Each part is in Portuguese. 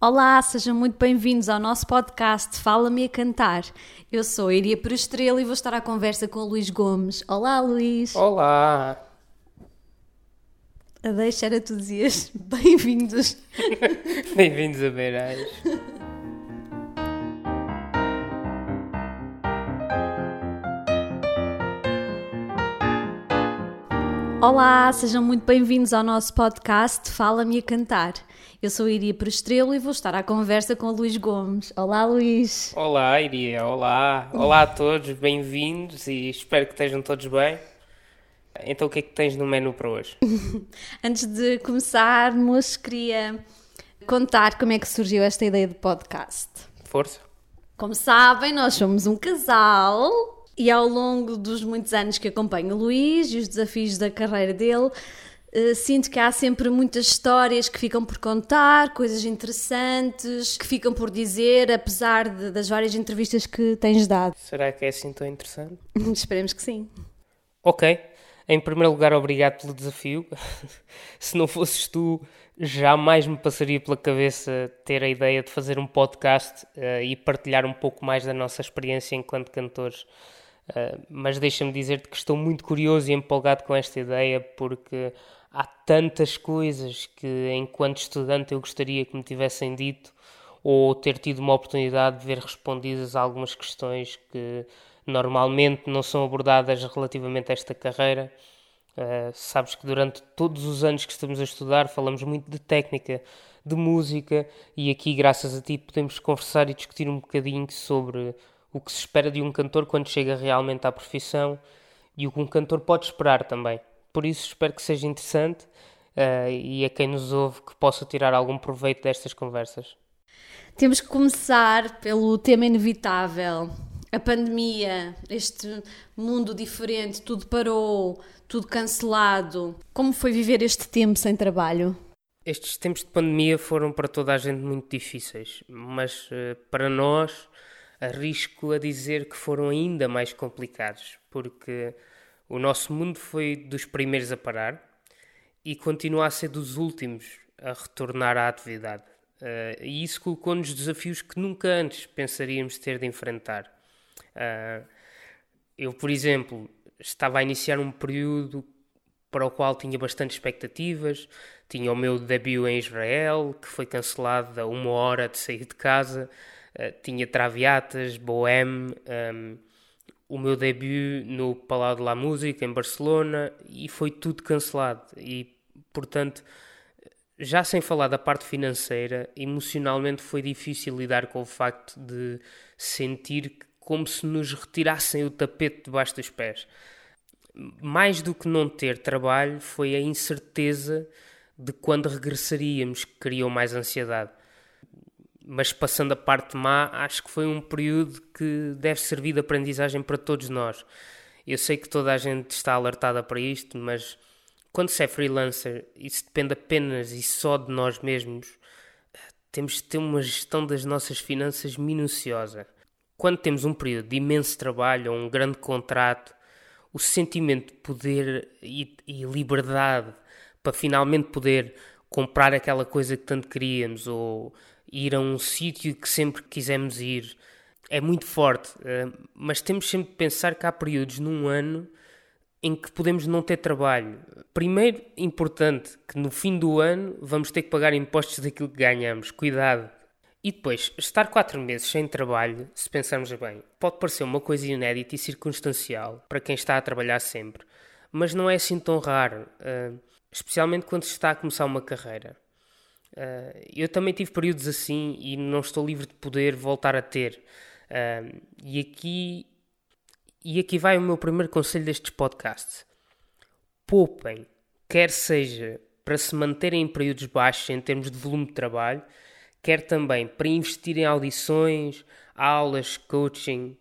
Olá, sejam muito bem-vindos ao nosso podcast Fala-me a Cantar. Eu sou a Iria por Estrela e vou estar à conversa com o Luís Gomes. Olá, Luís. Olá! A deixa era tu dizias bem-vindos. Bem-vindos a Beirais. Olá, sejam muito bem-vindos ao nosso podcast Fala-me a Cantar. Eu sou a Iria por Estrela e vou estar à conversa com o Luís Gomes. Olá, Luís. Olá, Iria. Olá. Olá a todos, bem-vindos e espero que estejam todos bem. Então, o que é que tens no menu para hoje? Antes de começarmos, queria contar como é que surgiu esta ideia de podcast. Força? Como sabem, nós somos um casal e ao longo dos muitos anos que acompanho o Luís e os desafios da carreira dele, eh, sinto que há sempre muitas histórias que ficam por contar, coisas interessantes que ficam por dizer, apesar de- das várias entrevistas que tens dado. Será que é assim tão interessante? Esperemos que sim. Ok. Em primeiro lugar, obrigado pelo desafio. Se não fosses tu, jamais me passaria pela cabeça ter a ideia de fazer um podcast eh, e partilhar um pouco mais da nossa experiência enquanto cantores. Eh, mas deixa-me dizer-te que estou muito curioso e empolgado com esta ideia porque há tantas coisas que, enquanto estudante, eu gostaria que me tivessem dito ou ter tido uma oportunidade de ver respondidas algumas questões que normalmente não são abordadas relativamente a esta carreira. Uh, sabes que durante todos os anos que estamos a estudar falamos muito de técnica, de música e aqui, graças a ti, podemos conversar e discutir um bocadinho sobre o que se espera de um cantor quando chega realmente à profissão e o que um cantor pode esperar também. Por isso, espero que seja interessante uh, e a quem nos ouve que possa tirar algum proveito destas conversas. Temos que começar pelo tema inevitável. A pandemia, este mundo diferente, tudo parou, tudo cancelado. Como foi viver este tempo sem trabalho? Estes tempos de pandemia foram para toda a gente muito difíceis, mas uh, para nós arrisco a dizer que foram ainda mais complicados, porque o nosso mundo foi dos primeiros a parar e continua a ser dos últimos a retornar à atividade. Uh, e isso colocou-nos desafios que nunca antes pensaríamos ter de enfrentar. Uh, eu, por exemplo, estava a iniciar um período para o qual tinha bastante expectativas. Tinha o meu debut em Israel, que foi cancelado a uma hora de sair de casa. Uh, tinha Traviatas, Bohème, um, o meu debut no Palau de la Música, em Barcelona, e foi tudo cancelado. E, portanto, já sem falar da parte financeira, emocionalmente foi difícil lidar com o facto de sentir como se nos retirassem o tapete debaixo dos pés. Mais do que não ter trabalho, foi a incerteza de quando regressaríamos que criou mais ansiedade. Mas passando a parte má, acho que foi um período que deve servir de aprendizagem para todos nós. Eu sei que toda a gente está alertada para isto, mas quando se é freelancer, isso depende apenas e só de nós mesmos. Temos de ter uma gestão das nossas finanças minuciosa. Quando temos um período de imenso trabalho ou um grande contrato, o sentimento de poder e, e liberdade para finalmente poder comprar aquela coisa que tanto queríamos ou ir a um sítio que sempre quisemos ir é muito forte. Mas temos sempre de pensar que há períodos num ano em que podemos não ter trabalho. Primeiro, importante que no fim do ano vamos ter que pagar impostos daquilo que ganhamos. Cuidado. E depois, estar quatro meses sem trabalho, se pensarmos bem, pode parecer uma coisa inédita e circunstancial para quem está a trabalhar sempre, mas não é assim tão raro, uh, especialmente quando se está a começar uma carreira. Uh, eu também tive períodos assim e não estou livre de poder voltar a ter. Uh, e aqui e aqui vai o meu primeiro conselho destes podcasts. Poupem, quer seja para se manterem em períodos baixos em termos de volume de trabalho, quer também para investir em audições, aulas, coaching,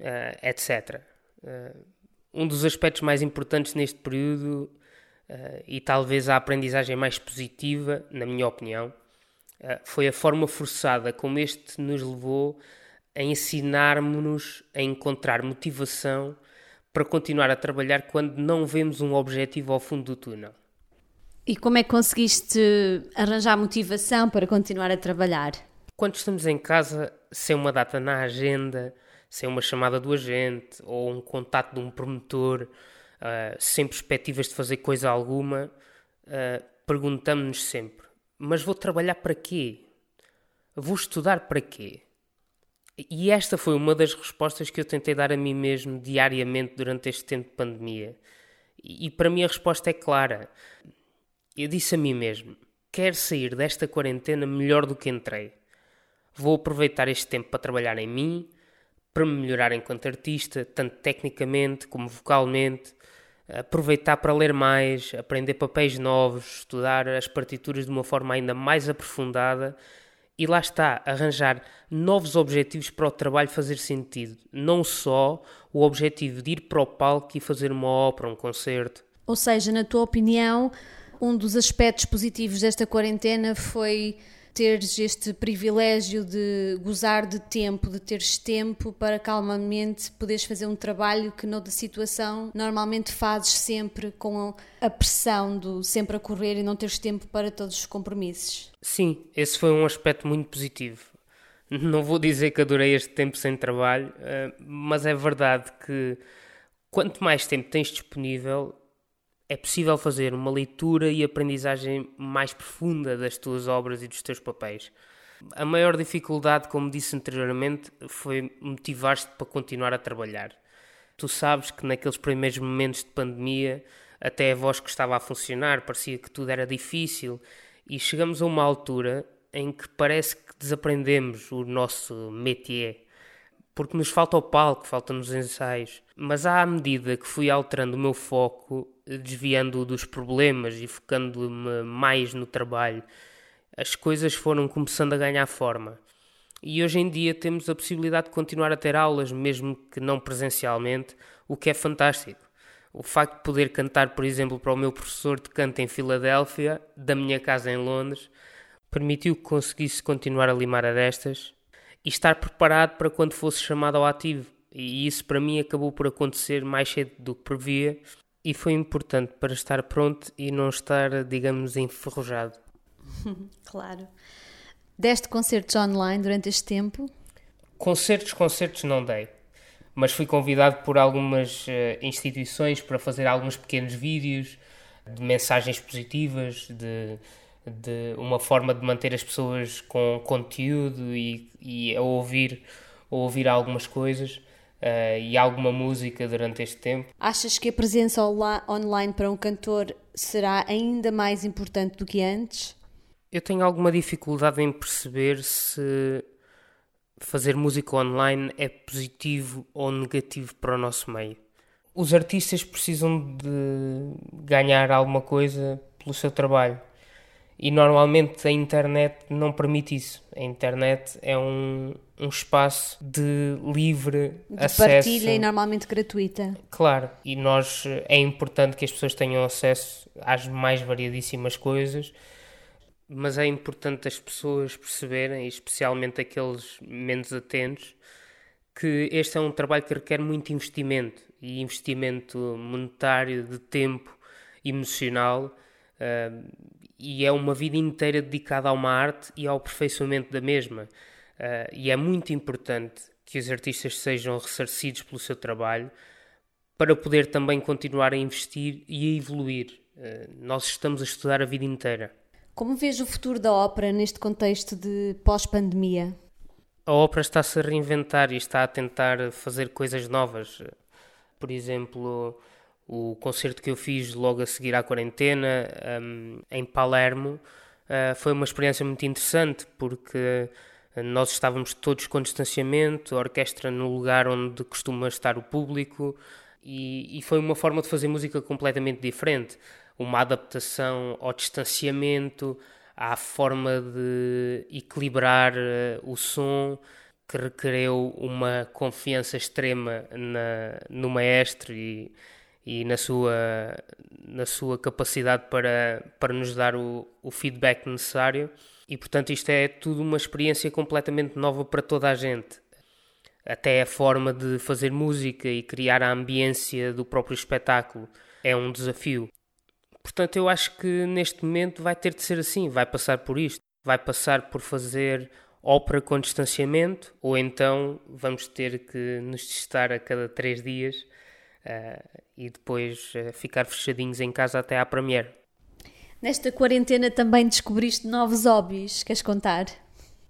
uh, etc. Uh, um dos aspectos mais importantes neste período, uh, e talvez a aprendizagem mais positiva, na minha opinião, foi a forma forçada como este nos levou a ensinar-nos a encontrar motivação para continuar a trabalhar quando não vemos um objetivo ao fundo do túnel. E como é que conseguiste arranjar motivação para continuar a trabalhar? Quando estamos em casa, sem uma data na agenda, sem uma chamada do agente ou um contato de um promotor, uh, sem perspectivas de fazer coisa alguma, uh, perguntamos-nos sempre: mas vou trabalhar para quê? Vou estudar para quê? E esta foi uma das respostas que eu tentei dar a mim mesmo diariamente durante este tempo de pandemia. E, e para mim a resposta é clara. Eu disse a mim mesmo: quero sair desta quarentena melhor do que entrei. Vou aproveitar este tempo para trabalhar em mim, para me melhorar enquanto artista, tanto tecnicamente como vocalmente, aproveitar para ler mais, aprender papéis novos, estudar as partituras de uma forma ainda mais aprofundada e lá está, arranjar novos objetivos para o trabalho fazer sentido. Não só o objetivo de ir para o palco e fazer uma ópera, um concerto. Ou seja, na tua opinião, um dos aspectos positivos desta quarentena foi teres este privilégio de gozar de tempo, de teres tempo para calmamente poderes fazer um trabalho que noutra situação normalmente fazes sempre com a pressão do sempre a correr e não teres tempo para todos os compromissos. Sim, esse foi um aspecto muito positivo. Não vou dizer que adorei este tempo sem trabalho, eh, mas é verdade que quanto mais tempo tens disponível, é possível fazer uma leitura e aprendizagem mais profunda das tuas obras e dos teus papéis. A maior dificuldade, como disse anteriormente, foi motivar-te para continuar a trabalhar. Tu sabes que naqueles primeiros momentos de pandemia, até a voz que estava a funcionar, parecia que tudo era difícil, e chegamos a uma altura em que parece que desaprendemos o nosso métier porque nos falta o palco, faltam-nos ensaios. Mas à medida que fui alterando o meu foco, desviando dos problemas e focando-me mais no trabalho, as coisas foram começando a ganhar forma. E hoje em dia temos a possibilidade de continuar a ter aulas, mesmo que não presencialmente, o que é fantástico. O facto de poder cantar, por exemplo, para o meu professor de canto em Filadélfia, da minha casa em Londres, permitiu que conseguisse continuar a limar a destas e estar preparado para quando fosse chamado ao ativo. E isso para mim acabou por acontecer mais cedo do que previa e foi importante para estar pronto e não estar, digamos, enferrujado. claro. Deste concertos online durante este tempo? Concertos, concertos não dei. Mas fui convidado por algumas uh, instituições para fazer alguns pequenos vídeos de mensagens positivas, de de uma forma de manter as pessoas com conteúdo e, e a ouvir, a ouvir algumas coisas uh, e alguma música durante este tempo. Achas que a presença online para um cantor será ainda mais importante do que antes? Eu tenho alguma dificuldade em perceber se fazer música online é positivo ou negativo para o nosso meio. Os artistas precisam de ganhar alguma coisa pelo seu trabalho e normalmente a internet não permite isso. A internet é um, um espaço de livre de acesso. partilha e normalmente gratuita. Claro, e nós é importante que as pessoas tenham acesso às mais variadíssimas coisas, mas é importante as pessoas perceberem, especialmente aqueles menos atentos, que este é um trabalho que requer muito investimento e investimento monetário, de tempo, emocional. Uh, e é uma vida inteira dedicada a uma arte e ao aperfeiçoamento da mesma. Uh, e é muito importante que os artistas sejam ressarcidos pelo seu trabalho para poder também continuar a investir e a evoluir. Uh, nós estamos a estudar a vida inteira. Como vês o futuro da ópera neste contexto de pós-pandemia? A ópera está-se a reinventar e está a tentar fazer coisas novas. Por exemplo, o concerto que eu fiz logo a seguir à quarentena, um, em Palermo, uh, foi uma experiência muito interessante porque nós estávamos todos com distanciamento, a orquestra no lugar onde costuma estar o público, e, e foi uma forma de fazer música completamente diferente. Uma adaptação ao distanciamento, à forma de equilibrar uh, o som, que requereu uma confiança extrema na, no maestro e e na sua, na sua capacidade para, para nos dar o, o feedback necessário. E portanto, isto é tudo uma experiência completamente nova para toda a gente. Até a forma de fazer música e criar a ambiência do próprio espetáculo é um desafio. Portanto, eu acho que neste momento vai ter de ser assim, vai passar por isto, vai passar por fazer ópera com distanciamento, ou então vamos ter que nos testar a cada três dias uh, e depois uh, ficar fechadinhos em casa até à premiere. Nesta quarentena também descobriste novos hobbies, queres contar?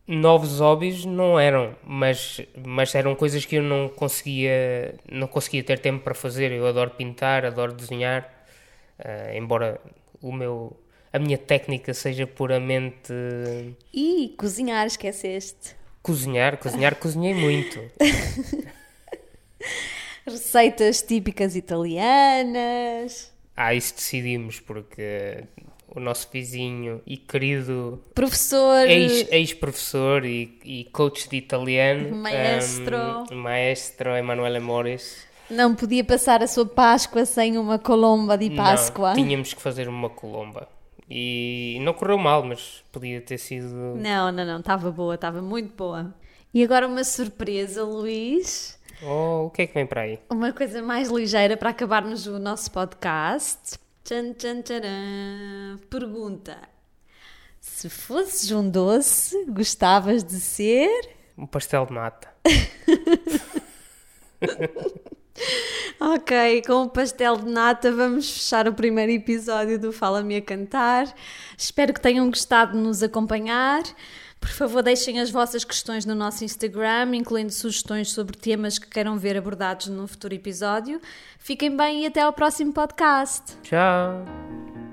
Novos hobbies não eram, mas, mas eram coisas que eu não conseguia, não conseguia ter tempo para fazer. Eu adoro pintar, adoro desenhar, uh, embora o meu a minha técnica seja puramente. E cozinhar, esqueceste? Cozinhar, cozinhar, cozinhei muito. Receitas típicas italianas. Ah, isso decidimos, porque o nosso vizinho e querido professor, ex-professor ex e, e, coach de italiano, maestro, um, maestro Emanuele Mores. Não podia passar a sua Páscoa sem uma colomba de Páscoa. Não, tínhamos que fazer uma colomba. E não correu mal, mas podia ter sido. Não, não, não, estava boa, estava muito boa. E agora uma surpresa, Luís. Oh, o que é que vem para aí? Uma coisa mais ligeira para acabarmos o nosso podcast. Tchan, tchan, tcharam. Pergunta: Se fosses um doce, gostavas de ser? Um pastel de nata. Ok, com o pastel de nata vamos fechar o primeiro episódio do Fala-me a Cantar. Espero que tenham gostado de nos acompanhar. Por favor, deixem as vossas questões no nosso Instagram, incluindo sugestões sobre temas que queiram ver abordados no futuro episódio. Fiquem bem e até ao próximo podcast. Tchau!